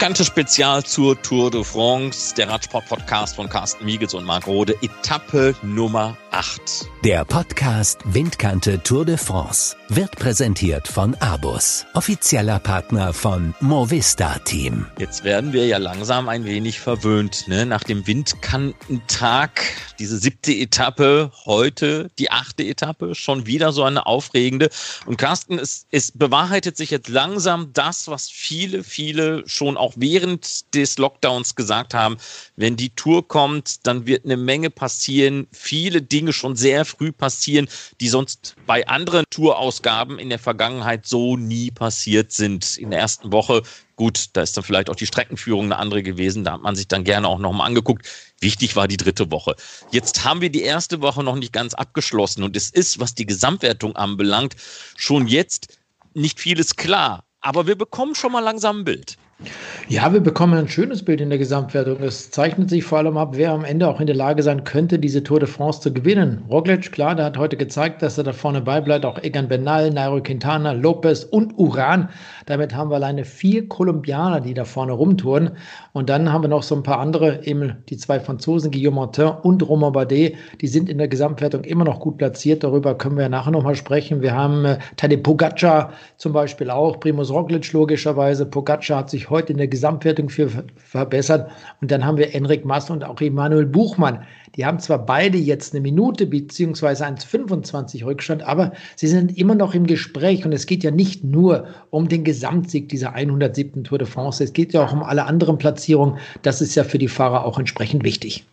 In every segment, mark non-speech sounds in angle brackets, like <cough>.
Windkante Spezial zur Tour de France, der Radsport-Podcast von Carsten Miegels und Marc Rode, Etappe Nummer 8. Der Podcast Windkante Tour de France wird präsentiert von Abus, offizieller Partner von Movista Team. Jetzt werden wir ja langsam ein wenig verwöhnt, ne? Nach dem Windkantentag, diese siebte Etappe, heute die achte Etappe, schon wieder so eine aufregende. Und Carsten, es, es bewahrheitet sich jetzt langsam das, was viele, viele schon auch während des Lockdowns gesagt haben. Wenn die Tour kommt, dann wird eine Menge passieren. Viele Dinge schon sehr früh passieren, die sonst bei anderen Tourausgaben in der Vergangenheit so nie passiert sind. In der ersten Woche, gut, da ist dann vielleicht auch die Streckenführung eine andere gewesen. Da hat man sich dann gerne auch nochmal angeguckt. Wichtig war die dritte Woche. Jetzt haben wir die erste Woche noch nicht ganz abgeschlossen und es ist, was die Gesamtwertung anbelangt, schon jetzt nicht vieles klar. Aber wir bekommen schon mal langsam ein Bild. Ja, wir bekommen ein schönes Bild in der Gesamtwertung. Es zeichnet sich vor allem ab, wer am Ende auch in der Lage sein könnte, diese Tour de France zu gewinnen. Roglic, klar, der hat heute gezeigt, dass er da vorne beibleibt. Auch Egan Bernal, Nairo Quintana, Lopez und Uran. Damit haben wir alleine vier Kolumbianer, die da vorne rumtouren. Und dann haben wir noch so ein paar andere, eben die zwei Franzosen, Guillaume Martin und Romain Bardet. Die sind in der Gesamtwertung immer noch gut platziert. Darüber können wir nachher nochmal sprechen. Wir haben äh, Tadej Pogacar zum Beispiel auch, Primus Roglic logischerweise. Pogacar hat sich heute in der Gesamtwertung für verbessert. Und dann haben wir Enric Mas und auch Emanuel Buchmann. Die haben zwar beide jetzt eine Minute beziehungsweise 1,25 Rückstand, aber sie sind immer noch im Gespräch und es geht ja nicht nur um den Gesamtsieg dieser 107. Tour de France, es geht ja auch um alle anderen Platzierungen. Das ist ja für die Fahrer auch entsprechend wichtig.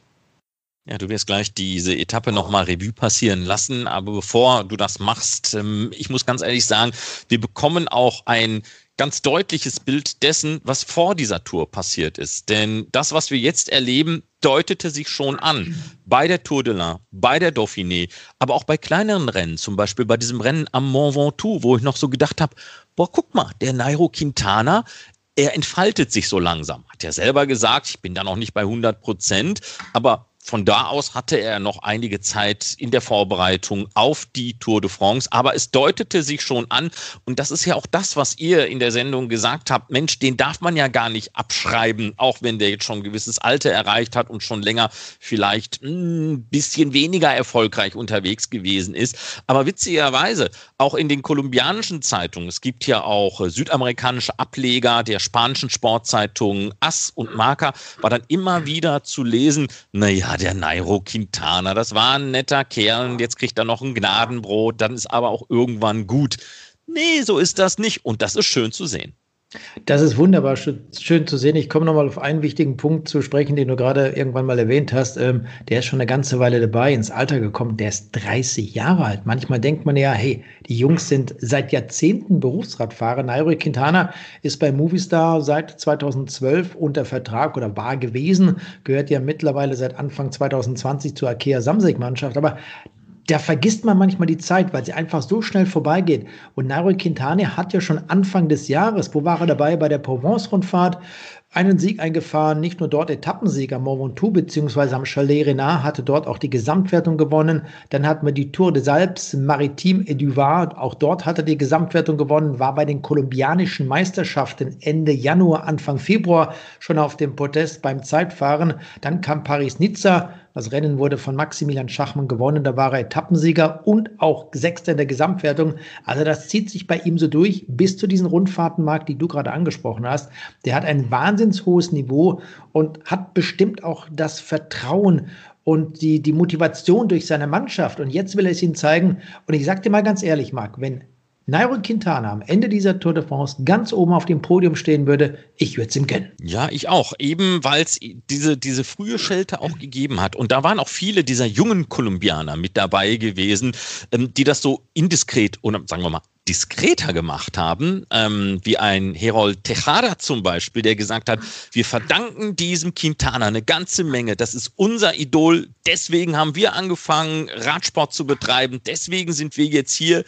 Ja, du wirst gleich diese Etappe nochmal Revue passieren lassen, aber bevor du das machst, ähm, ich muss ganz ehrlich sagen, wir bekommen auch ein ganz deutliches Bild dessen, was vor dieser Tour passiert ist. Denn das, was wir jetzt erleben, deutete sich schon an. Bei der Tour de l'Ain, bei der Dauphiné, aber auch bei kleineren Rennen, zum Beispiel bei diesem Rennen am Mont Ventoux, wo ich noch so gedacht habe, boah, guck mal, der Nairo Quintana, er entfaltet sich so langsam. Hat ja selber gesagt, ich bin da noch nicht bei 100 Prozent, aber von da aus hatte er noch einige Zeit in der Vorbereitung auf die Tour de France, aber es deutete sich schon an, und das ist ja auch das, was ihr in der Sendung gesagt habt, Mensch, den darf man ja gar nicht abschreiben, auch wenn der jetzt schon ein gewisses Alter erreicht hat und schon länger vielleicht ein bisschen weniger erfolgreich unterwegs gewesen ist. Aber witzigerweise, auch in den kolumbianischen Zeitungen, es gibt ja auch südamerikanische Ableger der spanischen Sportzeitungen As und Marca, war dann immer wieder zu lesen, naja, der Nairo Quintana, das war ein netter Kerl und jetzt kriegt er noch ein Gnadenbrot, dann ist aber auch irgendwann gut. Nee, so ist das nicht und das ist schön zu sehen. Das ist wunderbar schön zu sehen. Ich komme nochmal auf einen wichtigen Punkt zu sprechen, den du gerade irgendwann mal erwähnt hast. Ähm, der ist schon eine ganze Weile dabei, ins Alter gekommen. Der ist 30 Jahre alt. Manchmal denkt man ja, hey, die Jungs sind seit Jahrzehnten Berufsradfahrer. Nairo Quintana ist bei Movistar seit 2012 unter Vertrag oder war gewesen, gehört ja mittlerweile seit Anfang 2020 zur Akea Samsic-Mannschaft. Aber da vergisst man manchmal die Zeit, weil sie einfach so schnell vorbeigeht. Und Nairo Quintana hat ja schon Anfang des Jahres, wo war er dabei bei der Provence-Rundfahrt, einen Sieg eingefahren, nicht nur dort Etappensieg am Mont Ventoux beziehungsweise am Chalet Renard, hatte dort auch die Gesamtwertung gewonnen. Dann hatten wir die Tour des Alpes Maritime et du Var, auch dort hat er die Gesamtwertung gewonnen, war bei den kolumbianischen Meisterschaften Ende Januar, Anfang Februar schon auf dem Podest beim Zeitfahren. Dann kam Paris-Nizza, das Rennen wurde von Maximilian Schachmann gewonnen, da war er Etappensieger und auch Sechster in der Gesamtwertung. Also das zieht sich bei ihm so durch bis zu diesen Rundfahrten, Marc, die du gerade angesprochen hast. Der hat ein wahnsinns hohes Niveau und hat bestimmt auch das Vertrauen und die, die Motivation durch seine Mannschaft. Und jetzt will er es ihnen zeigen. Und ich sage dir mal ganz ehrlich, Marc, wenn Nairo Quintana am Ende dieser Tour de France ganz oben auf dem Podium stehen würde, ich würde es ihm gönnen. Ja, ich auch. Eben weil es diese, diese frühe Schelte auch gegeben hat. Und da waren auch viele dieser jungen Kolumbianer mit dabei gewesen, ähm, die das so indiskret oder sagen wir mal diskreter gemacht haben, ähm, wie ein Herold Tejada zum Beispiel, der gesagt hat, wir verdanken diesem Quintana eine ganze Menge. Das ist unser Idol. Deswegen haben wir angefangen, Radsport zu betreiben. Deswegen sind wir jetzt hier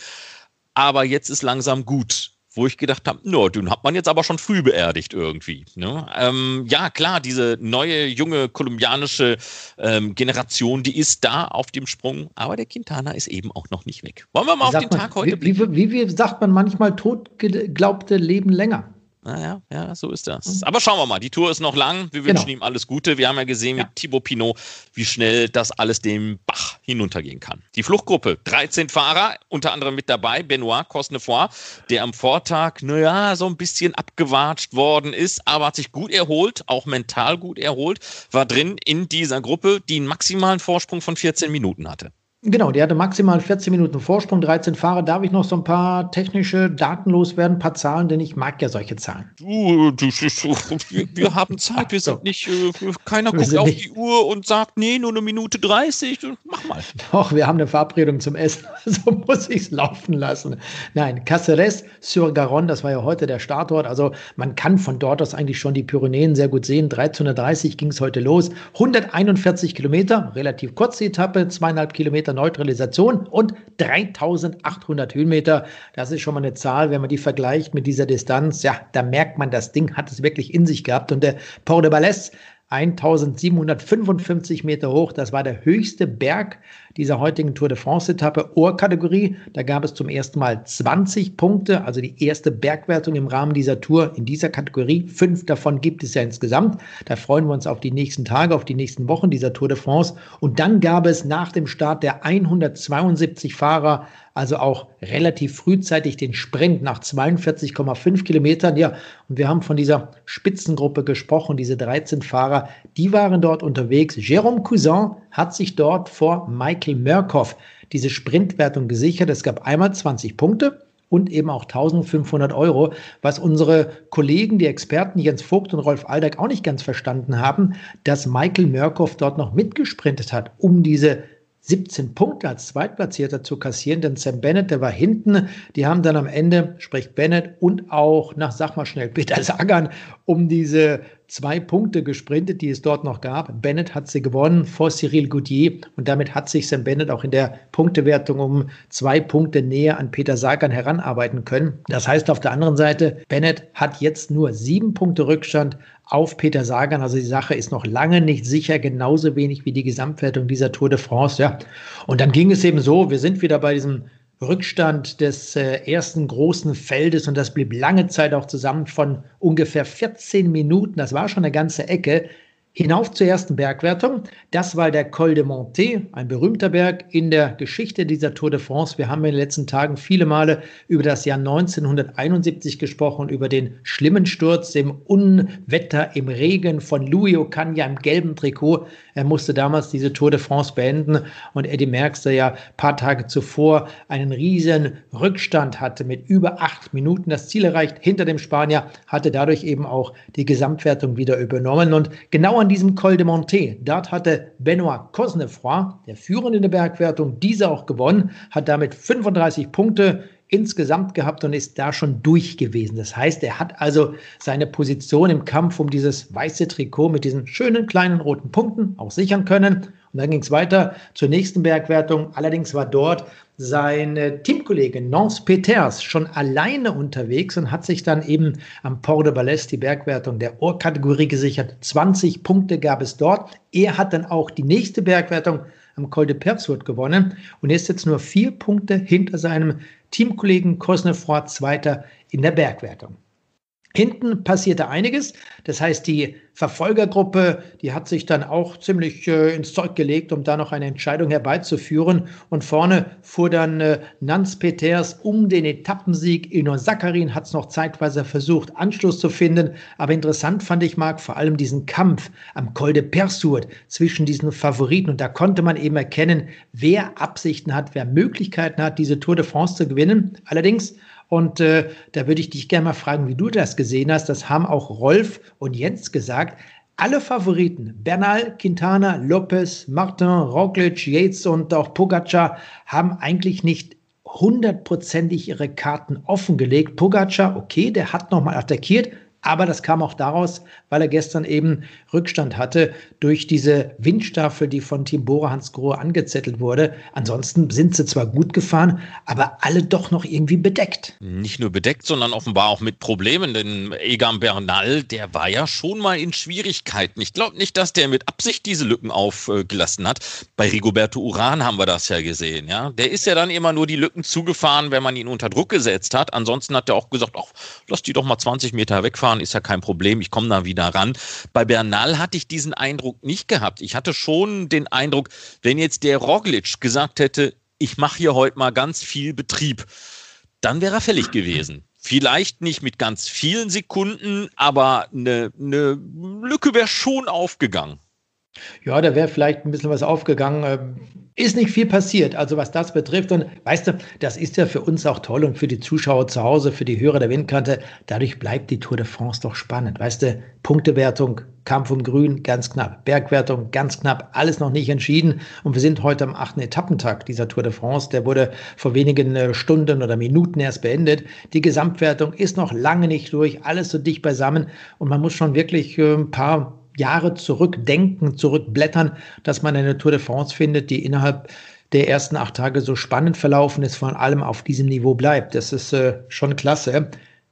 aber jetzt ist langsam gut. Wo ich gedacht habe, no, den hat man jetzt aber schon früh beerdigt irgendwie. Ne? Ähm, ja, klar, diese neue, junge kolumbianische ähm, Generation, die ist da auf dem Sprung, aber der Quintana ist eben auch noch nicht weg. Wollen wir mal auf den man, Tag heute blicken? Wie, wie, wie sagt man manchmal, tot geglaubte leben länger? Naja, ja, so ist das. Mhm. Aber schauen wir mal, die Tour ist noch lang. Wir wünschen genau. ihm alles Gute. Wir haben ja gesehen ja. mit Thibaut Pinot, wie schnell das alles dem Bach hinuntergehen kann. Die Fluchtgruppe, 13 Fahrer, unter anderem mit dabei, Benoit Cosnefroy, der am Vortag, naja, so ein bisschen abgewatscht worden ist, aber hat sich gut erholt, auch mental gut erholt, war drin in dieser Gruppe, die einen maximalen Vorsprung von 14 Minuten hatte. Genau, der hatte maximal 14 Minuten Vorsprung, 13 Fahrer. Darf ich noch so ein paar technische Daten loswerden, ein paar Zahlen, denn ich mag ja solche Zahlen. Du, du, du wir, wir, haben <laughs> Zeit, wir sind nicht, äh, keiner guckt auf nicht. die Uhr und sagt, nee, nur eine Minute 30, mach mal. Doch, wir haben eine Verabredung zum Essen, <laughs> so muss ich es laufen lassen. Nein, Caceres sur Garonne, das war ja heute der Startort, also man kann von dort aus eigentlich schon die Pyrenäen sehr gut sehen. 1330 ging es heute los, 141 Kilometer, relativ kurze Etappe, zweieinhalb Kilometer Kilometer Neutralisation und 3800 Höhenmeter. Das ist schon mal eine Zahl, wenn man die vergleicht mit dieser Distanz. Ja, da merkt man, das Ding hat es wirklich in sich gehabt. Und der Port de Balès 1755 Meter hoch. Das war der höchste Berg dieser heutigen Tour de France-Etappe, Ohrkategorie. Da gab es zum ersten Mal 20 Punkte, also die erste Bergwertung im Rahmen dieser Tour in dieser Kategorie. Fünf davon gibt es ja insgesamt. Da freuen wir uns auf die nächsten Tage, auf die nächsten Wochen dieser Tour de France. Und dann gab es nach dem Start der 172 Fahrer also auch relativ frühzeitig den Sprint nach 42,5 Kilometern. Ja, und wir haben von dieser Spitzengruppe gesprochen, diese 13 Fahrer, die waren dort unterwegs. Jérôme Cousin hat sich dort vor Michael Murkoff diese Sprintwertung gesichert. Es gab einmal 20 Punkte und eben auch 1500 Euro, was unsere Kollegen, die Experten Jens Vogt und Rolf Aldag auch nicht ganz verstanden haben, dass Michael Murkoff dort noch mitgesprintet hat, um diese 17 Punkte als Zweitplatzierter zu kassieren, denn Sam Bennett, der war hinten. Die haben dann am Ende, sprich Bennett und auch, nach sag mal schnell, Peter Sagan, um diese zwei Punkte gesprintet, die es dort noch gab. Bennett hat sie gewonnen vor Cyril Goutier und damit hat sich Sam Bennett auch in der Punktewertung um zwei Punkte näher an Peter Sagan heranarbeiten können. Das heißt auf der anderen Seite, Bennett hat jetzt nur sieben Punkte Rückstand auf Peter Sagan. Also die Sache ist noch lange nicht sicher, genauso wenig wie die Gesamtwertung dieser Tour de France. Ja. Und dann ging es eben so, wir sind wieder bei diesem Rückstand des äh, ersten großen Feldes und das blieb lange Zeit auch zusammen von ungefähr 14 Minuten. Das war schon eine ganze Ecke. Hinauf zur ersten Bergwertung. Das war der Col de Monté, ein berühmter Berg in der Geschichte dieser Tour de France. Wir haben in den letzten Tagen viele Male über das Jahr 1971 gesprochen, über den schlimmen Sturz im Unwetter, im Regen von Louis Ocaña im gelben Trikot. Er musste damals diese Tour de France beenden und Eddie Merckx, der ja ein paar Tage zuvor einen riesen Rückstand hatte mit über acht Minuten, das Ziel erreicht hinter dem Spanier, hatte dadurch eben auch die Gesamtwertung wieder übernommen. Und genau an diesem Col de Monté, dort hatte Benoit Cosnefroy, der Führende in der Bergwertung, diese auch gewonnen, hat damit 35 Punkte insgesamt gehabt und ist da schon durch gewesen. Das heißt, er hat also seine Position im Kampf um dieses weiße Trikot mit diesen schönen kleinen roten Punkten auch sichern können. Und dann ging es weiter zur nächsten Bergwertung. Allerdings war dort sein Teamkollege Nance Peters schon alleine unterwegs und hat sich dann eben am Port de Balès die Bergwertung der Ohrkategorie gesichert. 20 Punkte gab es dort. Er hat dann auch die nächste Bergwertung am Col de Perzourt gewonnen und ist jetzt nur vier Punkte hinter seinem Teamkollegen Kosnefroy Zweiter in der Bergwertung. Hinten passierte einiges. Das heißt, die Verfolgergruppe, die hat sich dann auch ziemlich äh, ins Zeug gelegt, um da noch eine Entscheidung herbeizuführen. Und vorne fuhr dann äh, Nans Peters um den Etappensieg. Inor Sakarin hat es noch zeitweise versucht, Anschluss zu finden. Aber interessant fand ich, Marc, vor allem diesen Kampf am Col de Persourt zwischen diesen Favoriten. Und da konnte man eben erkennen, wer Absichten hat, wer Möglichkeiten hat, diese Tour de France zu gewinnen. Allerdings und äh, da würde ich dich gerne mal fragen, wie du das gesehen hast. Das haben auch Rolf und Jens gesagt. Alle Favoriten, Bernal, Quintana, Lopez, Martin, Roglic, Yates und auch Pogacar, haben eigentlich nicht hundertprozentig ihre Karten offengelegt. Pogacar, okay, der hat nochmal attackiert, Aber das kam auch daraus, weil er gestern eben Rückstand hatte durch diese Windstaffel, die von Team Bora Hans Grohe angezettelt wurde. Ansonsten sind sie zwar gut gefahren, aber alle doch noch irgendwie bedeckt. Nicht nur bedeckt, sondern offenbar auch mit Problemen, denn Egan Bernal, der war ja schon mal in Schwierigkeiten. Ich glaube nicht, dass der mit Absicht diese Lücken aufgelassen hat. Bei Rigoberto Uran haben wir das ja gesehen, ja. Der ist ja dann immer nur die Lücken zugefahren, wenn man ihn unter Druck gesetzt hat. Ansonsten hat er auch gesagt, ach, lass die doch mal 20 Meter wegfahren, ist ja kein Problem, ich komme da wieder ran. Bei Bernal hatte ich diesen Eindruck nicht gehabt. Ich hatte schon den Eindruck, wenn jetzt der Roglic gesagt hätte, ich mache hier heute mal ganz viel Betrieb, dann wäre er fällig gewesen. Vielleicht nicht mit ganz vielen Sekunden, aber eine, eine Lücke wäre schon aufgegangen. Ja, da wäre vielleicht ein bisschen was aufgegangen. Ähm, ist nicht viel passiert, also was das betrifft. Und weißt du, das ist ja für uns auch toll und für die Zuschauer zu Hause, für die Hörer der Windkante. Dadurch bleibt die Tour de France doch spannend. Weißt du, Punktewertung, Kampf um Grün, ganz knapp. Bergwertung, ganz knapp. Alles noch nicht entschieden. Und wir sind heute am achten Etappentag dieser Tour de France. Der wurde vor wenigen äh, Stunden oder Minuten erst beendet. Die Gesamtwertung ist noch lange nicht durch. Alles so dicht beisammen. Und man muss schon wirklich äh, ein paar Jahre zurückdenken, zurückblättern, dass man eine Tour de France findet, die innerhalb der ersten acht Tage so spannend verlaufen ist, vor allem auf diesem Niveau bleibt. Das ist äh, schon klasse.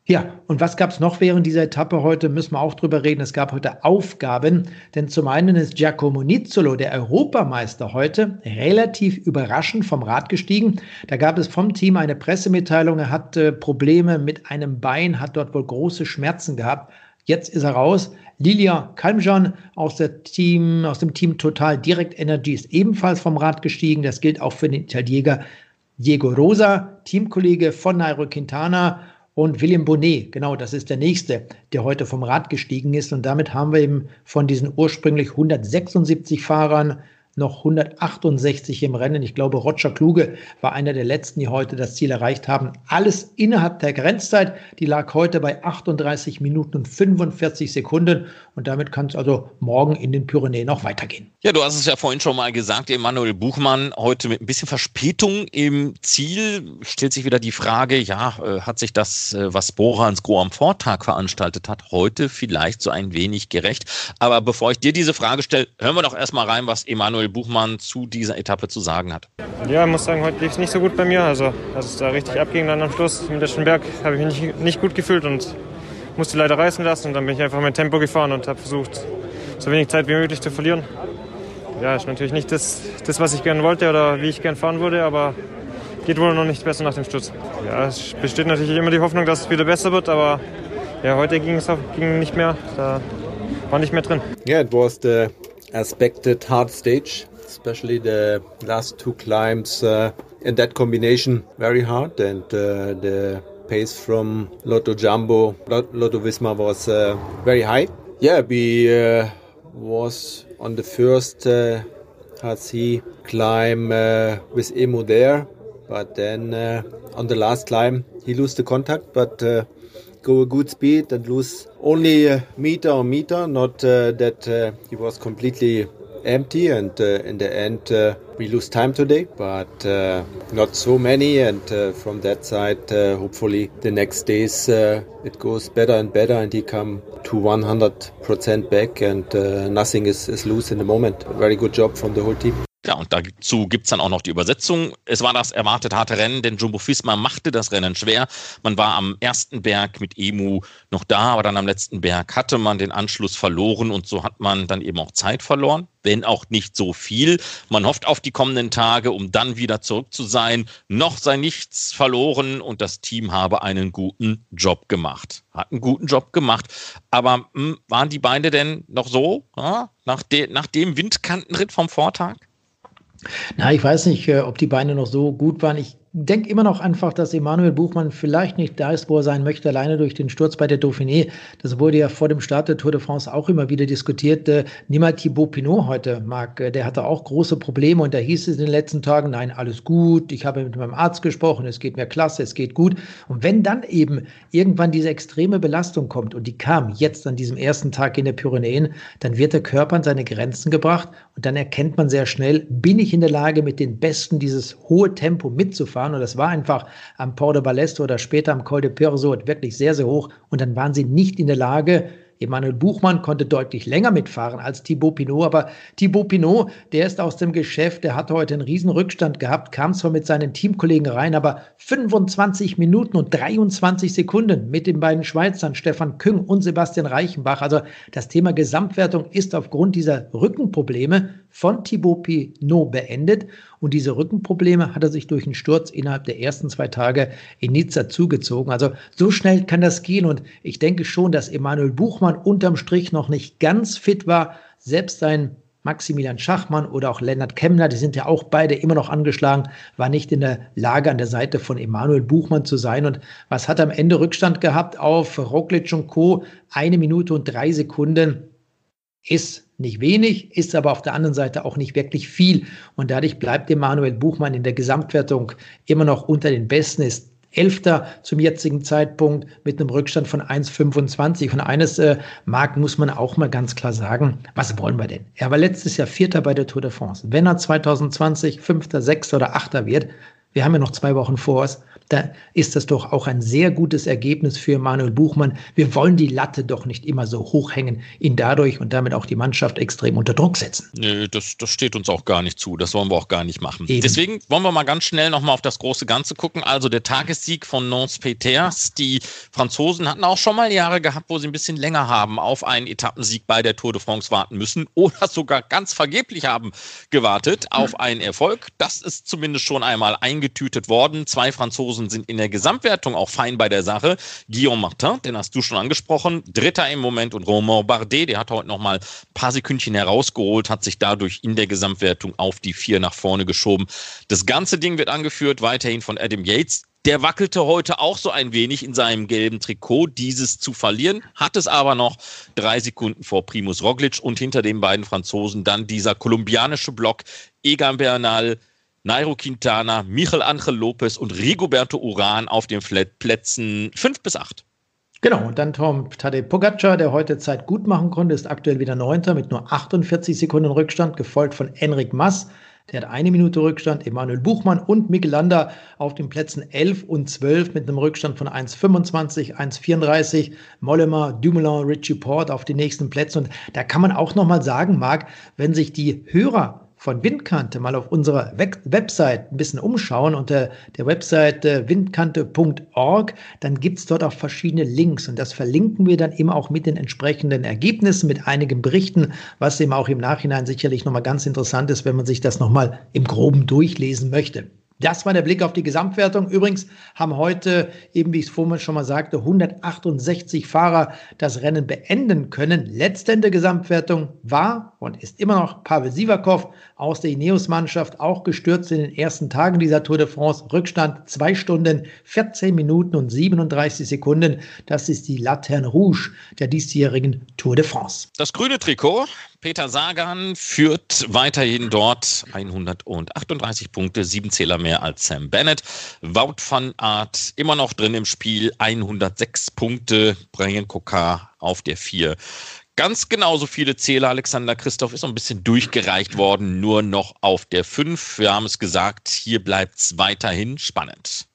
Ja, und was gab es noch während dieser Etappe heute? Müssen wir auch drüber reden. Es gab heute Aufgaben, denn zum einen ist Giacomo Nizzolo, der Europameister heute, relativ überraschend vom Rad gestiegen. Da gab es vom Team eine Pressemitteilung. Er hatte Probleme mit einem Bein, hat dort wohl große Schmerzen gehabt. Jetzt ist er raus. Lilia Kalmjan aus, der Team, aus dem Team Total Direct Energy ist ebenfalls vom Rad gestiegen. Das gilt auch für den Italiener Diego Rosa, Teamkollege von Nairo Quintana und William Bonnet. Genau, das ist der nächste, der heute vom Rad gestiegen ist. Und damit haben wir eben von diesen ursprünglich 176 Fahrern noch 168 im Rennen. Ich glaube, Roger Kluge war einer der letzten, die heute das Ziel erreicht haben. Alles innerhalb der Grenzzeit. Die lag heute bei 38 Minuten und 45 Sekunden. Und damit kann es also morgen in den Pyrenäen noch weitergehen. Ja, du hast es ja vorhin schon mal gesagt, Emanuel Buchmann heute mit ein bisschen Verspätung im Ziel. Stellt sich wieder die Frage, ja, äh, hat sich das, äh, was Bora ans Gro am Vortag veranstaltet hat, heute vielleicht so ein wenig gerecht? Aber bevor ich dir diese Frage stelle, hören wir doch erstmal rein, was Emanuel Manuel Buchmann zu dieser Etappe zu sagen hat. Ja, ich muss sagen, heute lief es nicht so gut bei mir. Also, als es da richtig abging dann am Schluss mit der Berg, habe ich mich nicht, nicht gut gefühlt und musste leider reißen lassen. Und dann bin ich einfach mein Tempo gefahren und habe versucht, so wenig Zeit wie möglich zu verlieren. Ja, ist natürlich nicht das, das, was ich gerne wollte oder wie ich gerne fahren würde, aber geht wohl noch nicht besser nach dem Sturz. Ja, es besteht natürlich immer die Hoffnung, dass es wieder besser wird, aber ja, heute ging es ging nicht mehr. Da war nicht mehr drin. Yeah, it was the expected hard stage, especially the last two climbs uh, in that combination very hard and uh, the pace from Lotto Jumbo, Lotto Visma was uh, very high. Yeah, we uh, was on the first uh, HC climb uh, with Emo there, but then uh, on the last climb he lost the contact, but go a good speed and lose only a meter or meter, not uh, that uh, he was completely empty and uh, in the end uh, we lose time today. But uh, not so many and uh, from that side hopefully the next days it goes better and better and he come to 100% back and nothing is, is loose in the moment. Very good job from the whole team Ja, und dazu gibt es dann auch noch die Übersetzung. Es war das erwartet harte Rennen, denn Jumbo Fisma machte das Rennen schwer. Man war am ersten Berg mit Emu noch da, aber dann am letzten Berg hatte man den Anschluss verloren und so hat man dann eben auch Zeit verloren, wenn auch nicht so viel. Man hofft auf die kommenden Tage, um dann wieder zurück zu sein. Noch sei nichts verloren und das Team habe einen guten Job gemacht. Hat einen guten Job gemacht. Aber mh, hm, waren die Beine denn noch so ja, nach, de nach dem Windkantenritt vom Vortag? Na, ich weiß nicht, äh, ob die Beine noch so gut waren. Ich denke immer noch einfach, dass Emanuel Buchmann vielleicht nicht da ist, wo er sein möchte, alleine durch den Sturz bei der Dauphiné. Das wurde ja vor dem Start der Tour de France auch immer wieder diskutiert. Äh, Thibaut Pinot heute, Marc. Äh, der hatte auch große Probleme und da hieß es in den letzten Tagen, nein, alles gut, ich habe mit meinem Arzt gesprochen, es geht mir klasse, es geht gut. Und wenn dann eben irgendwann diese extreme Belastung kommt und die kam jetzt an diesem ersten Tag in der Pyrenäen, dann wird der Körper an seine Grenzen gebracht und dann erkennt man sehr schnell, bin ich in der Lage, mit den Besten dieses hohe Tempo mitzufahren? Und das war einfach am Port de Balesto oder später am Col de Perso wirklich sehr, sehr hoch. Und dann waren sie nicht in der Lage, Emanuel Buchmann konnte deutlich länger mitfahren als Thibaut Pinot, aber Thibaut Pinot, der ist aus dem Geschäft, der hatte heute einen riesen Rückstand gehabt, kam zwar mit seinen Teamkollegen rein, aber 25 Minuten und 23 Sekunden mit den beiden Schweizern Stefan Küng und Sebastian Reichenbach. Also das Thema Gesamtwertung ist aufgrund dieser Rückenprobleme von Thibaut Pinot beendet. Und diese Rückenprobleme hat er sich durch einen Sturz innerhalb der ersten zwei Tage in Nizza zugezogen. Also so schnell kann das gehen. Und ich denke schon, dass Emanuel Buchmann unterm Strich noch nicht ganz fit war. Selbst sein Maximilian Schachmann oder auch Lennart Kemmler, die sind ja auch beide immer noch angeschlagen, war nicht in der Lage, an der Seite von Emanuel Buchmann zu sein. Und was hat am Ende Rückstand gehabt auf Roglic und Co? Eine Minute und drei Sekunden ist nicht wenig, ist aber auf der anderen Seite auch nicht wirklich viel. Und dadurch bleibt Emanuel Buchmann in der Gesamtwertung immer noch unter den Besten, ist Elfter zum jetzigen Zeitpunkt mit einem Rückstand von 1,25. Und eines, äh, Marc, muss man auch mal ganz klar sagen, was wollen wir denn? Er war letztes Jahr Vierter bei der Tour de France. Wenn er 2020 Fünfter, Sechster oder Achter wird, wir haben ja noch zwei Wochen vor uns, da ist das doch auch ein sehr gutes Ergebnis für Manuel Buchmann. Wir wollen die Latte doch nicht immer so hoch hängen, ihn dadurch und damit auch die Mannschaft extrem unter Druck setzen. Nee, das, das steht uns auch gar nicht zu. Das wollen wir auch gar nicht machen. Eben. Deswegen wollen wir mal ganz schnell nochmal auf das große Ganze gucken. Also der Tagessieg von Nance Peters. Die Franzosen hatten auch schon mal Jahre gehabt, wo sie ein bisschen länger haben auf einen Etappensieg bei der Tour de France warten müssen oder <laughs> sogar ganz vergeblich haben gewartet auf einen Erfolg. Das ist zumindest schon einmal eingetütet worden. Zwei Franzosen Franzosen sind in der Gesamtwertung auch fein bei der Sache. Guillaume Martin, den hast du schon angesprochen, Dritter im Moment und Romain Bardet, der hat heute noch mal ein paar Sekündchen herausgeholt, hat sich dadurch in der Gesamtwertung auf die vier nach vorne geschoben. Das ganze Ding wird angeführt weiterhin von Adam Yates. Der wackelte heute auch so ein wenig in seinem gelben Trikot, dieses zu verlieren, hat es aber noch drei Sekunden vor Primus Roglic und hinter den beiden Franzosen dann dieser kolumbianische Block Egan Bernal, Nairo Quintana, Michael Angel Lopez und Rigoberto Uran auf den Plätzen 5 bis 8. Genau, und dann Tom Tadej Pogacar, der heute Zeit gut machen konnte, ist aktuell wieder Neunter mit nur 48 Sekunden Rückstand, gefolgt von Enric Mas. Der hat eine Minute Rückstand, Emanuel Buchmann und Mikkel Lander auf den Plätzen 11 und 12 mit einem Rückstand von 1,25, 1,34. Mollema, Dumoulin, Richie Port auf den nächsten Plätzen. Und da kann man auch nochmal sagen, Marc, wenn sich die Hörer von Windkante mal auf unserer Website ein bisschen umschauen, unter der Website windkante.org, dann gibt es dort auch verschiedene Links und das verlinken wir dann immer auch mit den entsprechenden Ergebnissen, mit einigen Berichten, was eben auch im Nachhinein sicherlich nochmal ganz interessant ist, wenn man sich das nochmal im groben durchlesen möchte. Das war der Blick auf die Gesamtwertung. Übrigens haben heute, eben wie ich es vorhin schon mal sagte, 168 Fahrer das Rennen beenden können. Letztende Gesamtwertung war und ist immer noch Pavel Sivakov aus der Ineos-Mannschaft, auch gestürzt in den ersten Tagen dieser Tour de France. Rückstand zwei Stunden, 14 Minuten und 37 Sekunden. Das ist die Laterne Rouge der diesjährigen Tour de France. Das grüne Trikot Peter Sagan führt weiterhin dort 138 Punkte, sieben Zähler mehr als Sam Bennett. Wout van Aert immer noch drin im Spiel, 106 Punkte, Brian Kokar auf der 4. Ganz genauso viele Zähler. Alexander Christoph ist noch ein bisschen durchgereicht worden, nur noch auf der 5. Wir haben es gesagt, hier bleibt es weiterhin spannend.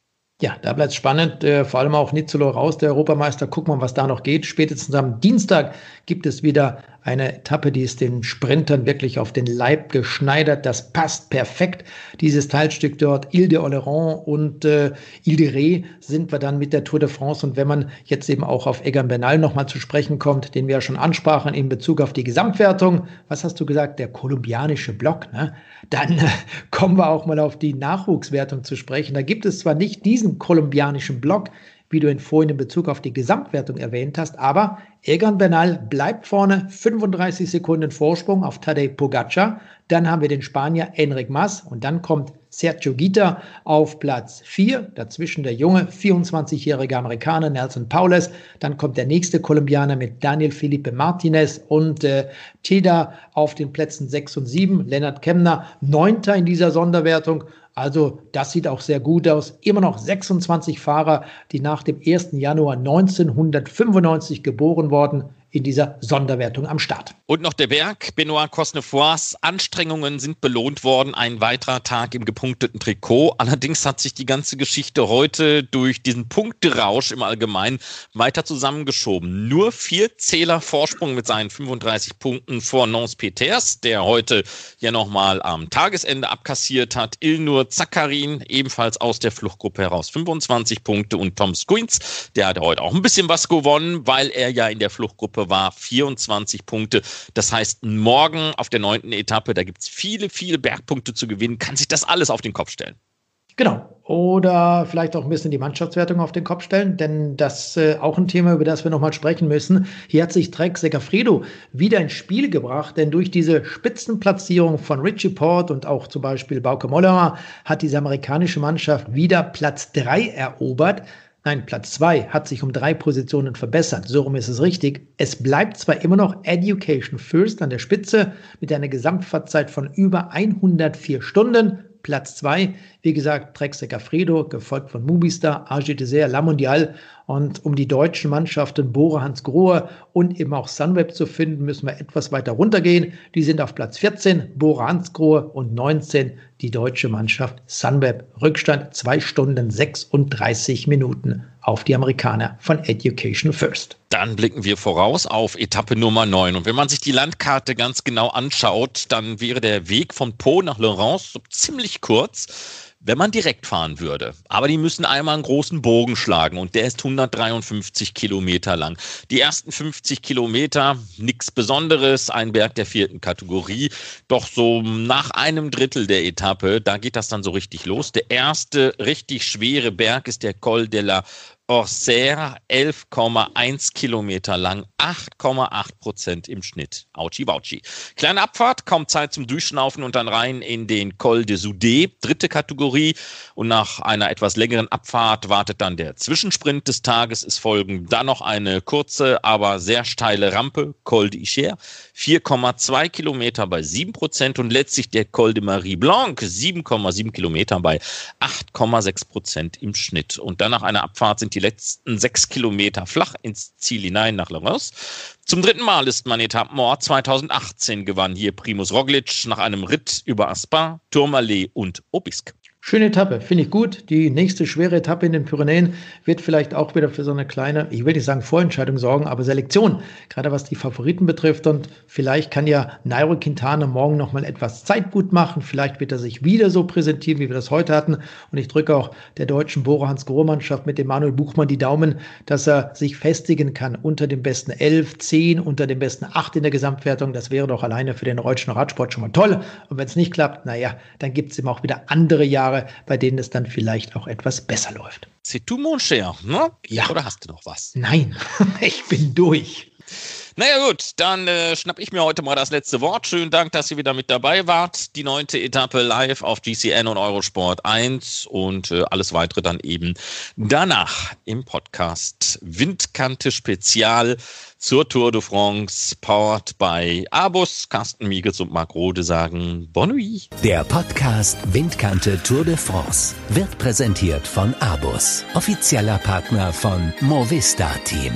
Ja, da bleibt es spannend, äh, vor allem auch Nizzolo raus, der Europameister. Gucken wir, was da noch geht. Spätestens am Dienstag gibt es wieder eine Etappe, die ist den Sprintern wirklich auf den Leib geschneidert. Das passt perfekt. Dieses Teilstück dort, Ile de Oleron und äh, Ile de Ré, sind wir dann mit der Tour de France. Und wenn man jetzt eben auch auf Egan Bernal nochmal zu sprechen kommt, den wir ja schon ansprachen in Bezug auf die Gesamtwertung, was hast du gesagt, der kolumbianische Block, ne? dann äh, kommen wir auch mal auf die Nachwuchswertung zu sprechen. Da gibt es zwar nicht diesen kolumbianischen Block, wie du ihn vorhin in Bezug auf die Gesamtwertung erwähnt hast. Aber Egan Bernal bleibt vorne, 35 Sekunden Vorsprung auf Tadej Pogacar. Dann haben wir den Spanier Enric Mas und dann kommt Sergio Gita auf Platz 4. Dazwischen der junge 24-jährige Amerikaner Nelson Paules. Dann kommt der nächste Kolumbianer mit Daniel Felipe Martinez und äh, Teda auf den Plätzen 6 und 7. Lennart Kemner, neunter in dieser Sonderwertung. Also das sieht auch sehr gut aus. Immer noch 26 Fahrer, die nach dem 1. Januar 1995 geboren worden in dieser Sonderwertung am Start. Und noch der Berg, Benoit Cosnefois. Anstrengungen sind belohnt worden. Ein weiterer Tag im gepunkteten Trikot. Allerdings hat sich die ganze Geschichte heute durch diesen Punkterausch im Allgemeinen weiter zusammengeschoben. Nur vier Zähler Vorsprung mit seinen 35 Punkten vor Nance Peters, der heute ja nochmal am Tagesende abkassiert hat. Ilnur Zakarin, ebenfalls aus der Fluchtgruppe heraus, 25 Punkte. Und Tom Squins, der hat heute auch ein bisschen was gewonnen, weil er ja in der Fluchtgruppe war, 24 Punkte. Das heißt, morgen auf der neunten Etappe, da gibt es viele, viele Bergpunkte zu gewinnen, kann sich das alles auf den Kopf stellen. Genau. Oder vielleicht auch ein bisschen die Mannschaftswertung auf den Kopf stellen, denn das ist äh, auch ein Thema, über das wir nochmal sprechen müssen. Hier hat sich Trek Segafredo wieder ins Spiel gebracht, denn durch diese Spitzenplatzierung von Richie Port und auch zum Beispiel Bauke Mollema hat diese amerikanische Mannschaft wieder Platz 3 erobert. Nein, Platz 2 hat sich um drei Positionen verbessert. So rum ist es richtig. Es bleibt zwar immer noch Education First an der Spitze mit einer Gesamtfahrzeit von über 104 Stunden, Platz 2, wie gesagt, Trek Segafredo, gefolgt von Mubistar, AG Dessert, La Mondial. Und um die deutschen Mannschaften Bora Hans Grohe und eben auch Sunweb zu finden, müssen wir etwas weiter runtergehen. Die sind auf Platz 14, Bora Hans Grohe und 19 die deutsche Mannschaft Sunweb. Rückstand 2 Stunden 36 Minuten auf die Amerikaner von Education First. Dann blicken wir voraus auf Etappe Nummer 9. Und wenn man sich die Landkarte ganz genau anschaut, dann wäre der Weg von Po nach Laurence so ziemlich kurz wenn man direkt fahren würde. Aber die müssen einmal einen großen Bogen schlagen und der ist 153 Kilometer lang. Die ersten 50 Kilometer, nichts Besonderes, ein Berg der vierten Kategorie. Doch so nach einem Drittel der Etappe, da geht das dann so richtig los. Der erste richtig schwere Berg ist der Col de la Orser 11,1 Kilometer lang, 8,8 Prozent im Schnitt. Auchi Bauchi. Kleine Abfahrt, kaum Zeit zum Durchschnaufen und dann rein in den Col de Soudé, dritte Kategorie. Und nach einer etwas längeren Abfahrt wartet dann der Zwischensprint des Tages. Es folgen dann noch eine kurze, aber sehr steile Rampe, Col de Icher, 4,2 Kilometer bei 7 Prozent und letztlich der Col de Marie Blanc, 7,7 Kilometer bei 8,6 Prozent im Schnitt. Und dann nach einer Abfahrt sind die letzten sechs Kilometer flach ins Ziel hinein nach Laurens. Zum dritten Mal ist man Etappenort. 2018 gewann hier Primus Roglic nach einem Ritt über Aspin, Tourmalet und Obisk. Schöne Etappe, finde ich gut. Die nächste schwere Etappe in den Pyrenäen wird vielleicht auch wieder für so eine kleine, ich will nicht sagen Vorentscheidung sorgen, aber Selektion, gerade was die Favoriten betrifft. Und vielleicht kann ja Nairo Quintana morgen nochmal etwas Zeit gut machen. Vielleicht wird er sich wieder so präsentieren, wie wir das heute hatten. Und ich drücke auch der deutschen Bora Hans Grohe Mannschaft mit dem Manuel Buchmann die Daumen, dass er sich festigen kann unter den besten 11, 10, unter den besten 8 in der Gesamtwertung. Das wäre doch alleine für den deutschen Radsport schon mal toll. Und wenn es nicht klappt, naja, dann gibt es eben auch wieder andere Jahre Jahre, bei denen es dann vielleicht auch etwas besser läuft. C'est tout mon cher, ne? Ja. Oder hast du noch was? Nein, <laughs> ich bin durch. Naja gut, dann äh, schnapp ich mir heute mal das letzte Wort. Schönen Dank, dass ihr wieder mit dabei wart. Die neunte Etappe live auf GCN und Eurosport 1 und äh, alles weitere dann eben danach im Podcast Windkante Spezial zur Tour de France, powered by Abus. Carsten Miegels und Marc Rode sagen Bonne nuit. Der Podcast Windkante Tour de France wird präsentiert von Abus, offizieller Partner von Movista Team.